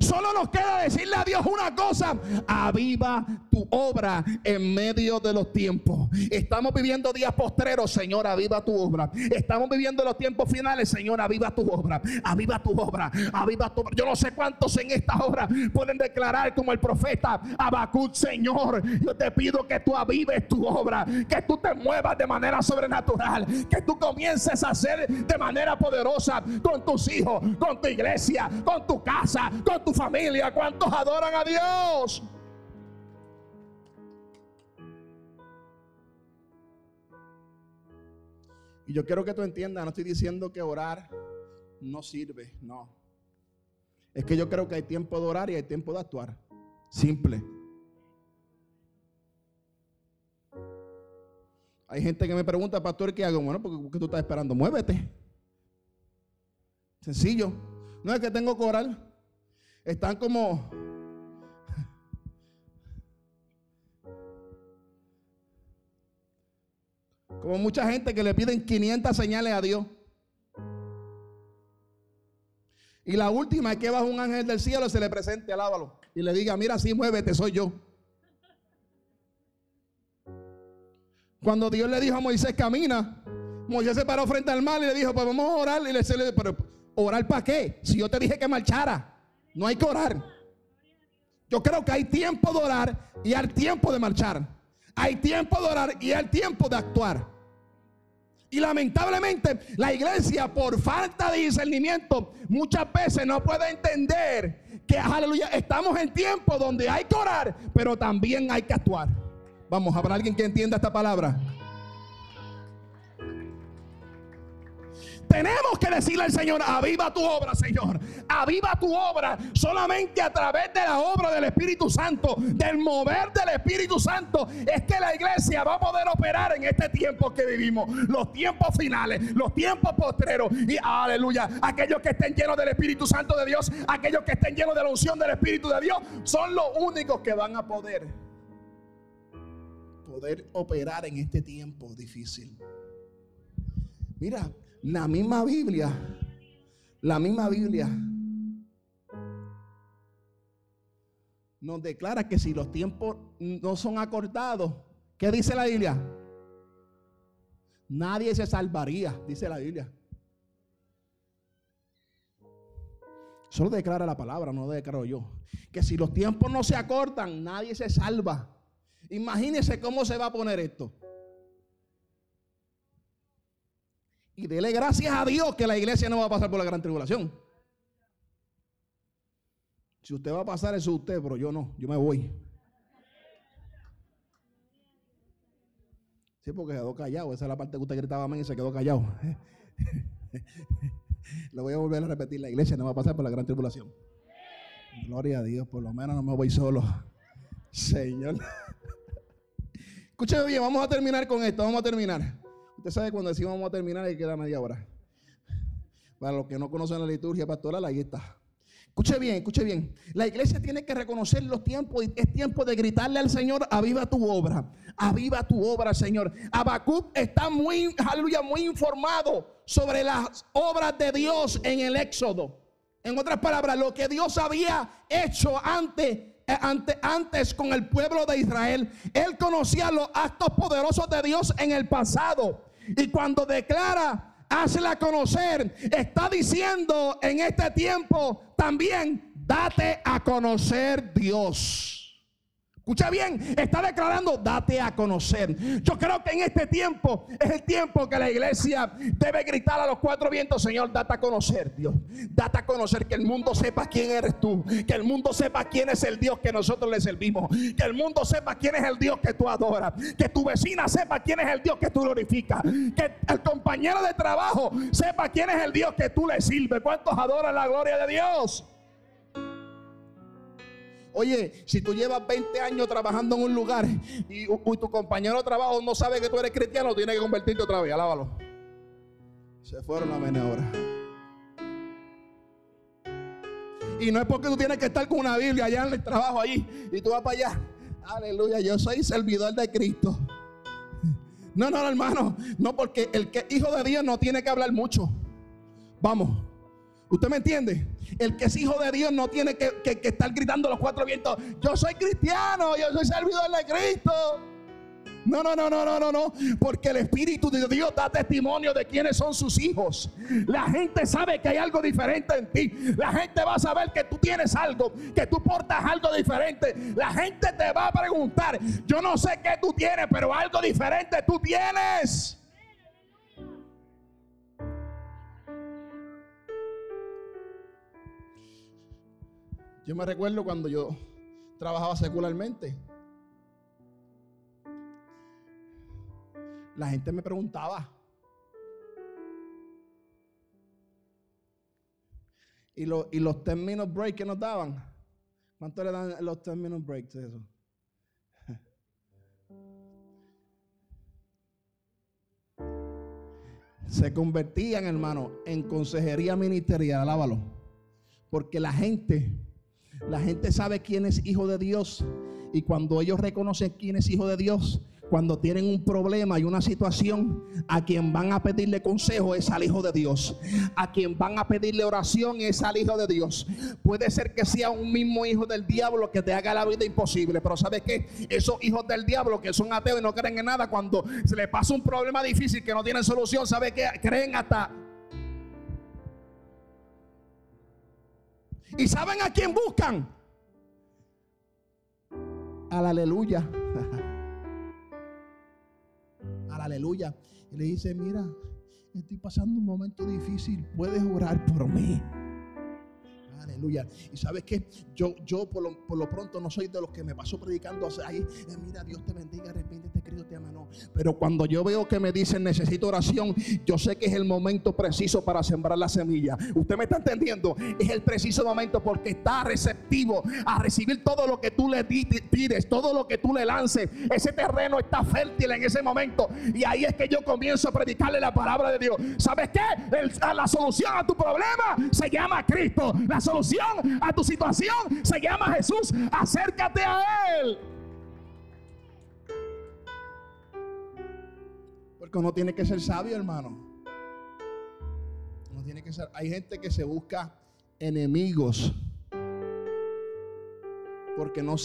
Solo nos queda decirle a Dios una cosa, aviva tu obra en medio de los tiempos. Estamos viviendo días postreros, Señor, aviva tu obra. Estamos viviendo los tiempos finales, Señor, aviva tu obra. Aviva tu obra, aviva tu obra. Yo no sé cuántos en esta hora pueden declarar como el profeta Abacut, Señor, yo te pido que tú avives tu obra, que tú te muevas de manera sobrenatural, que tú comiences a hacer de manera poderosa con tus hijos, con tu iglesia, con tu casa, tu familia. ¿Cuántos adoran a Dios? Y yo quiero que tú entiendas, no estoy diciendo que orar no sirve, no. Es que yo creo que hay tiempo de orar y hay tiempo de actuar. Simple. Hay gente que me pregunta, pastor, ¿qué hago? Bueno, porque tú estás esperando, muévete. Sencillo. No es que tengo que orar están como... Como mucha gente que le piden 500 señales a Dios. Y la última es que baja un ángel del cielo y se le presente, alábalo. Y le diga, mira, así muévete, soy yo. Cuando Dios le dijo a Moisés, camina, Moisés se paró frente al mar y le dijo, pues vamos a orar. Y le dice, pero ¿orar para qué? Si yo te dije que marchara. No hay que orar. Yo creo que hay tiempo de orar y hay tiempo de marchar. Hay tiempo de orar y hay tiempo de actuar. Y lamentablemente la iglesia por falta de discernimiento muchas veces no puede entender que, aleluya, estamos en tiempo donde hay que orar, pero también hay que actuar. Vamos, ¿habrá alguien que entienda esta palabra? Tenemos que decirle al Señor, aviva tu obra, Señor. Aviva tu obra solamente a través de la obra del Espíritu Santo, del mover del Espíritu Santo. Es que la iglesia va a poder operar en este tiempo que vivimos, los tiempos finales, los tiempos postreros. Y aleluya, aquellos que estén llenos del Espíritu Santo de Dios, aquellos que estén llenos de la unción del Espíritu de Dios, son los únicos que van a poder poder operar en este tiempo difícil. Mira, la misma Biblia, la misma Biblia nos declara que si los tiempos no son acortados, ¿qué dice la Biblia? Nadie se salvaría, dice la Biblia. Solo declara la palabra, no lo declaro yo. Que si los tiempos no se acortan, nadie se salva. Imagínense cómo se va a poner esto. Y dele gracias a Dios que la iglesia no va a pasar por la gran tribulación. Si usted va a pasar, eso es usted, pero yo no, yo me voy. Sí, porque quedó callado. Esa es la parte que usted gritaba amén y se quedó callado. [LAUGHS] Lo voy a volver a repetir. La iglesia no va a pasar por la gran tribulación. Gloria a Dios, por lo menos no me voy solo. Señor. [LAUGHS] Escúcheme bien, vamos a terminar con esto. Vamos a terminar. Usted sabe cuando decimos vamos a terminar y queda media hora. Para los que no conocen la liturgia pastoral, ahí está. Escuche bien, escuche bien. La iglesia tiene que reconocer los tiempos es tiempo de gritarle al Señor, aviva tu obra, aviva tu obra, Señor. Habacuc está muy, aleluya, muy informado sobre las obras de Dios en el Éxodo. En otras palabras, lo que Dios había hecho antes eh, antes con el pueblo de Israel. Él conocía los actos poderosos de Dios en el pasado. Y cuando declara, hazla conocer, está diciendo en este tiempo también, date a conocer Dios. Escucha bien, está declarando, date a conocer. Yo creo que en este tiempo es el tiempo que la iglesia debe gritar a los cuatro vientos, Señor, date a conocer, Dios. Date a conocer que el mundo sepa quién eres tú, que el mundo sepa quién es el Dios que nosotros le servimos, que el mundo sepa quién es el Dios que tú adoras, que tu vecina sepa quién es el Dios que tú glorificas, que el compañero de trabajo sepa quién es el Dios que tú le sirves. ¿Cuántos adoran la gloria de Dios? Oye, si tú llevas 20 años trabajando en un lugar y, tu compañero de trabajo no sabe que tú eres cristiano, tiene que convertirte otra vez. Alábalo. Se fueron a media ahora. Y no es porque tú tienes que estar con una Biblia allá en el trabajo allí y tú vas para allá. Aleluya, yo soy servidor de Cristo. No, no, hermano. No, porque el que hijo de Dios no tiene que hablar mucho. Vamos. ¿Usted me entiende? El que es hijo de Dios no tiene que, estar gritando los cuatro vientos. Yo soy cristiano, yo soy servidor de Cristo. No, no, no, no, no, no, no. Porque el Espíritu de Dios da testimonio de quiénes son sus hijos. La gente sabe que hay algo diferente en ti. La gente va a saber que tú tienes algo, que tú portas algo diferente. La gente te va a preguntar, yo no sé qué tú tienes, pero algo diferente tú tienes. Yo me recuerdo cuando yo trabajaba secularmente. La gente me preguntaba. Y, los 10 minutes break que nos daban. ¿Cuánto le dan los 10 minutes breaks eso? [LAUGHS] Se convertían, hermano, en consejería ministerial. Alábalo. Porque la gente la gente sabe quién es hijo de Dios. Y cuando ellos reconocen quién es hijo de Dios, cuando tienen un problema y una situación, a quien van a pedirle consejo es al Hijo de Dios. A quien van a pedirle oración es al Hijo de Dios. Puede ser que sea un mismo hijo del diablo que te haga la vida imposible, pero ¿sabes qué? Esos hijos del diablo que son ateos y no creen en nada, cuando se les pasa un problema difícil que no tienen solución, ¿sabe qué? Creen hasta ¿Y saben a quién buscan? Al aleluya. [LAUGHS] Al aleluya. Y le dice, mira, estoy pasando un momento difícil, puedes orar por mí. Aleluya. Y sabes que yo, yo por lo, pronto no soy de los que me paso predicando ahí. Eh, mira, Dios te bendiga, arrepiéntete, Pero cuando yo veo que me dicen necesito oración, yo sé que es el momento preciso para sembrar la semilla. Usted me está entendiendo. Es el preciso momento porque está receptivo a recibir todo lo que tú le tires, todo lo que tú le lances. Ese terreno está fértil en ese momento. Y ahí es que yo comienzo a predicarle la palabra de Dios. ¿Sabes qué? la solución a tu problema se llama Cristo. La solución a tu situación se llama Jesús. Acércate a Él. Porque uno tiene que ser sabio, hermano. Uno tiene que ser. Hay gente que se busca enemigos. Porque no,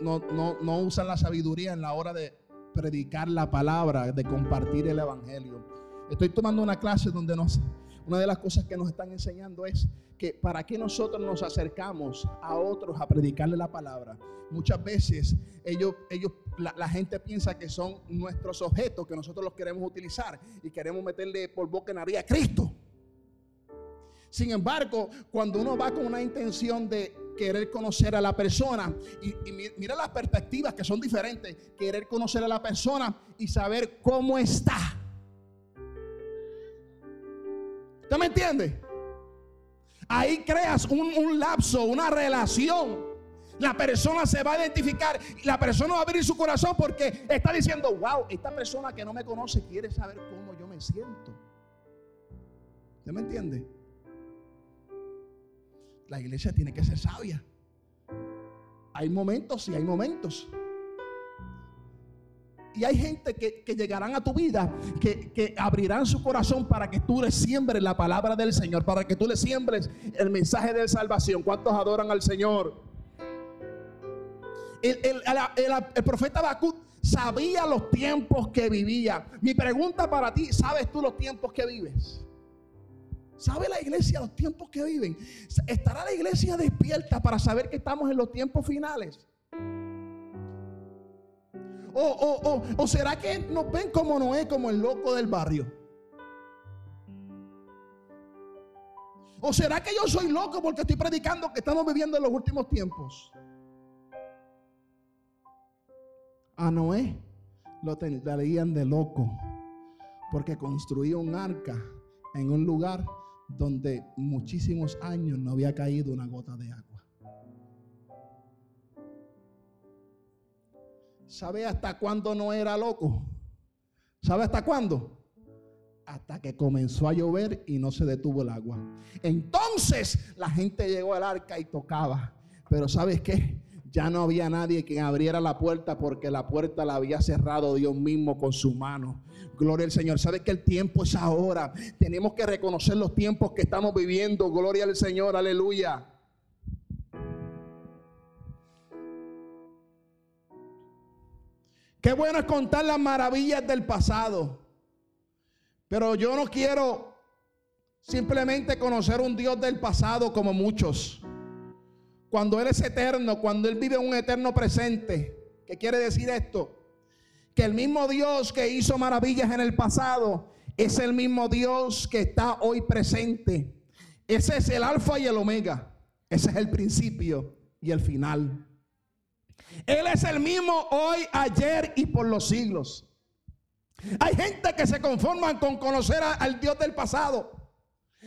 no, usan la sabiduría en la hora de predicar la palabra, de compartir el evangelio. Estoy tomando una clase donde nos, una de las cosas que nos están enseñando es que para qué nosotros nos acercamos a otros a predicarle la palabra. Muchas veces ellos, ellos, la, gente piensa que son nuestros objetos, que nosotros los queremos utilizar y queremos meterle por boca en a Cristo. Sin embargo, cuando uno va con una intención de querer conocer a la persona y, y, mira las perspectivas que son diferentes, querer conocer a la persona y saber cómo está. ¿Usted me entiende? Ahí creas un, lapso, una relación. La persona se va a identificar, la persona va a abrir su corazón porque está diciendo, wow, esta persona que no me conoce quiere saber cómo yo me siento. ¿Usted me entiende? La iglesia tiene que ser sabia. Hay momentos y hay momentos. Y hay gente que, llegarán a tu vida, que, abrirán su corazón para que tú le siembres la palabra del Señor, para que tú le siembres el mensaje de salvación. ¿Cuántos adoran al Señor? El, profeta Habacuc sabía los tiempos que vivía. Mi pregunta para ti, ¿sabes tú los tiempos que vives? ¿Sabe la iglesia los tiempos que viven? ¿Estará la iglesia despierta para saber que estamos en los tiempos finales? ¿O, o será que nos ven como Noé, como el loco del barrio? ¿O será que yo soy loco porque estoy predicando que estamos viviendo en los últimos tiempos? A Noé lo leían de loco porque construía un arca en un lugar donde muchísimos años no había caído una gota de agua. ¿Sabe hasta cuándo no era loco? ¿Sabe hasta cuándo? hasta que comenzó a llover y no se detuvo el agua. Entonces la gente llegó al arca y tocaba. Pero ¿sabes qué? Ya no había nadie que abriera la puerta porque la puerta la había cerrado Dios mismo con su mano. Gloria al Señor. ¿Sabes que el tiempo es ahora? Tenemos que reconocer los tiempos que estamos viviendo. Gloria al Señor. Aleluya. Qué bueno es contar las maravillas del pasado. Pero yo no quiero simplemente conocer un Dios del pasado como muchos. Cuando Él es eterno, cuando Él vive un eterno presente. ¿Qué quiere decir esto? Que el mismo Dios que hizo maravillas en el pasado es el mismo Dios que está hoy presente. Ese es el alfa y el omega. Ese es el principio y el final. Él es el mismo hoy, ayer y por los siglos. Hay gente que se conforman con conocer al Dios del pasado.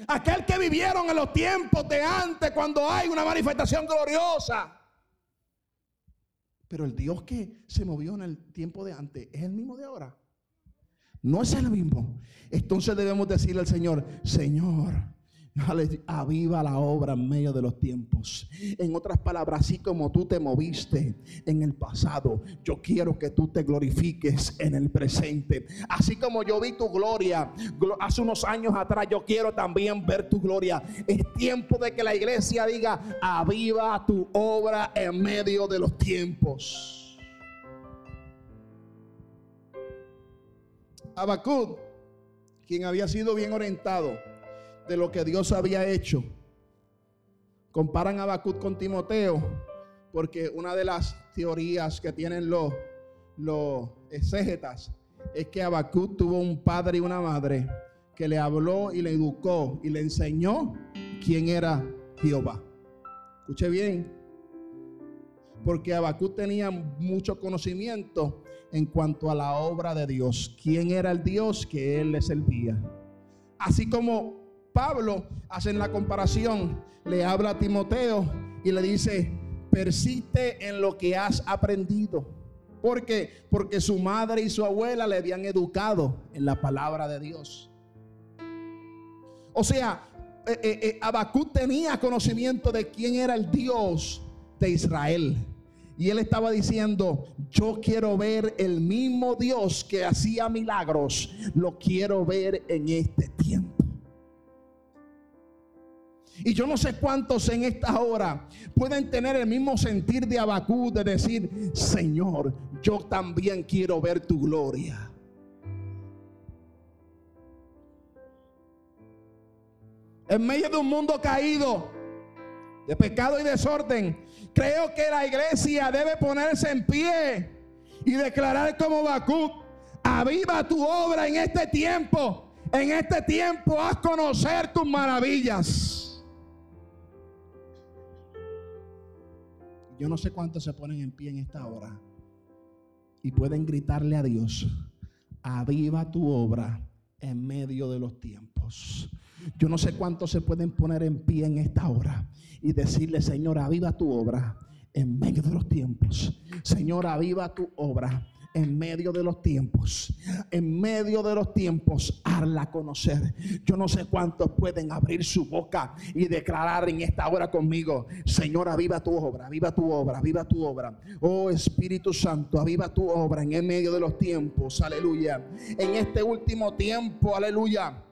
Aquel que vivieron en los tiempos de antes cuando hay una manifestación gloriosa. Pero el Dios que se movió en el tiempo de antes es el mismo de ahora. No es el mismo. Entonces debemos decirle al Señor, Señor, Aviva la obra en medio de los tiempos. En otras palabras, así como tú te moviste en el pasado, yo quiero que tú te glorifiques en el presente. Así como yo vi tu gloria hace unos años atrás, yo quiero también ver tu gloria. Es tiempo de que la iglesia diga, aviva tu obra en medio de los tiempos. Abacud, quien había sido bien orientado de lo que Dios había hecho. Comparan a con Timoteo, porque una de las teorías que tienen los, los exégetas es que Habacuc tuvo un padre y una madre que le habló y le educó y le enseñó quién era Jehová. Escuche bien, porque Habacuc tenía mucho conocimiento en cuanto a la obra de Dios, quién era el Dios que él le servía. Así como Pablo hace la comparación, le habla a Timoteo y le dice, persiste en lo que has aprendido. ¿Por qué? Porque su madre y su abuela le habían educado en la palabra de Dios. O sea, eh, eh, eh tenía conocimiento de quién era el Dios de Israel. Y él estaba diciendo, yo quiero ver el mismo Dios que hacía milagros, lo quiero ver en este tiempo. Y yo no sé cuántos en esta hora pueden tener el mismo sentir de Abacú de decir, Señor, yo también quiero ver tu gloria. En medio de un mundo caído, de pecado y desorden, creo que la iglesia debe ponerse en pie y declarar como Bakú, aviva tu obra en este tiempo. En este tiempo haz conocer tus maravillas. Yo no sé cuántos se ponen en pie en esta hora y pueden gritarle a Dios, aviva tu obra en medio de los tiempos. Yo no sé cuántos se pueden poner en pie en esta hora y decirle, Señor, aviva tu obra en medio de los tiempos. Señor, aviva tu obra en medio de los tiempos, en medio de los tiempos, harla conocer. Yo no sé cuántos pueden abrir su boca y declarar en esta hora conmigo, Señor, aviva tu obra, aviva tu obra, aviva tu obra. Oh Espíritu Santo, aviva tu obra en el medio de los tiempos, aleluya. En este último tiempo, aleluya.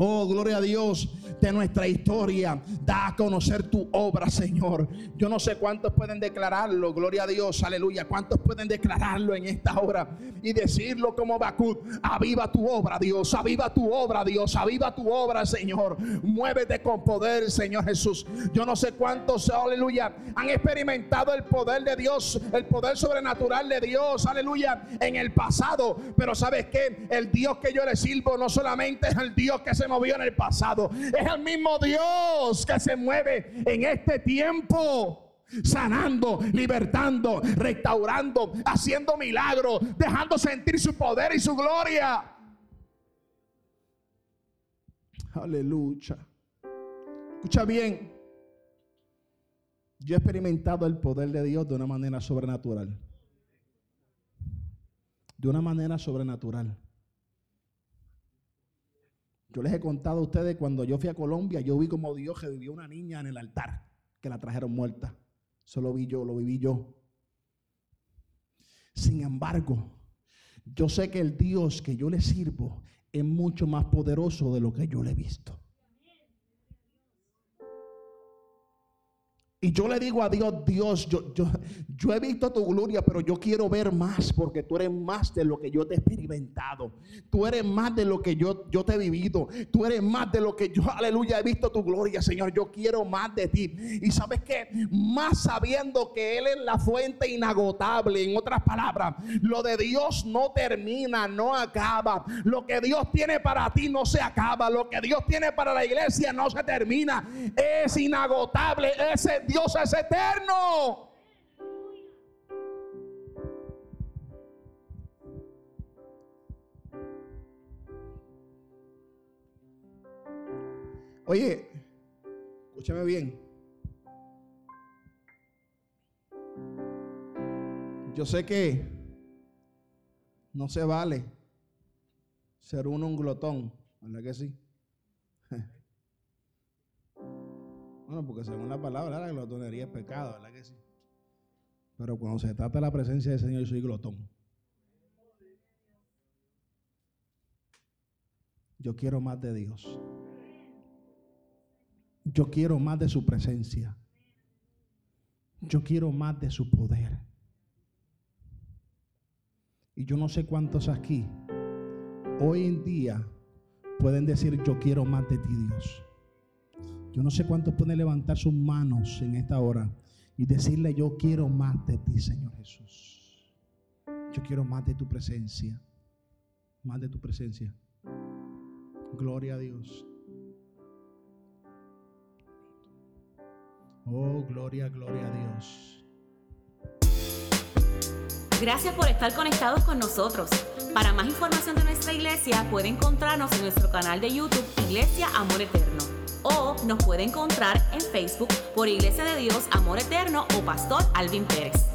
Oh, gloria a Dios de nuestra historia. Da a conocer tu obra, Señor. Yo no sé cuántos pueden declararlo. Gloria a Dios, aleluya. ¿Cuántos pueden declararlo en esta hora y decirlo como Bakut? Aviva tu obra, Dios. Aviva tu obra, Dios. Aviva tu obra, Señor. Muévete con poder, Señor Jesús. Yo no sé cuántos, aleluya, han experimentado el poder de Dios, el poder sobrenatural de Dios, aleluya, en el pasado. Pero sabes que el Dios que yo le sirvo no solamente es el Dios que se movió en el pasado. Es el mismo Dios que se mueve en este tiempo sanando, libertando, restaurando, haciendo milagros, dejando sentir su poder y su gloria. Aleluya. Escucha bien. Yo he experimentado el poder de Dios de una manera sobrenatural. De una manera sobrenatural. Yo les he contado a ustedes cuando yo fui a Colombia, yo vi como Dios revivió una niña en el altar, que la trajeron muerta. Eso lo vi yo, lo viví yo. Sin embargo, yo sé que el Dios que yo le sirvo es mucho más poderoso de lo que yo le he visto. Y yo le digo a Dios, Dios, yo, yo, yo he visto tu gloria, pero yo quiero ver más porque tú eres más de lo que yo te he experimentado. Tú eres más de lo que yo, yo te he vivido. Tú eres más de lo que yo, aleluya, he visto tu gloria, Señor. Yo quiero más de ti. Y sabes que más sabiendo que Él es la fuente inagotable. En otras palabras, lo de Dios no termina, no acaba. Lo que Dios tiene para ti no se acaba. Lo que Dios tiene para la iglesia no se termina. Es inagotable. Ese Dios es eterno. Oye, escúchame bien. Yo sé que no se vale ser un glotón, ¿verdad que sí? Bueno, porque según la palabra, la glotonería es pecado, ¿verdad que sí? Pero cuando se trata de la presencia del Señor, yo soy glotón. Yo quiero más de Dios. Yo quiero más de su presencia. Yo quiero más de su poder. Y yo no sé cuántos aquí hoy en día pueden decir, yo quiero más de ti, Dios. Yo no sé cuántos pueden levantar sus manos en esta hora y decirle, yo quiero más de ti, Señor Jesús. Yo quiero más de tu presencia. Más de tu presencia. Gloria a Dios. Oh, gloria, gloria a Dios. Gracias por estar conectados con nosotros. Para más información de nuestra iglesia, puede encontrarnos en nuestro canal de YouTube, Iglesia Amor Eterno o nos puede encontrar en Facebook por Iglesia de Dios Amor Eterno o Pastor Alvin Pérez.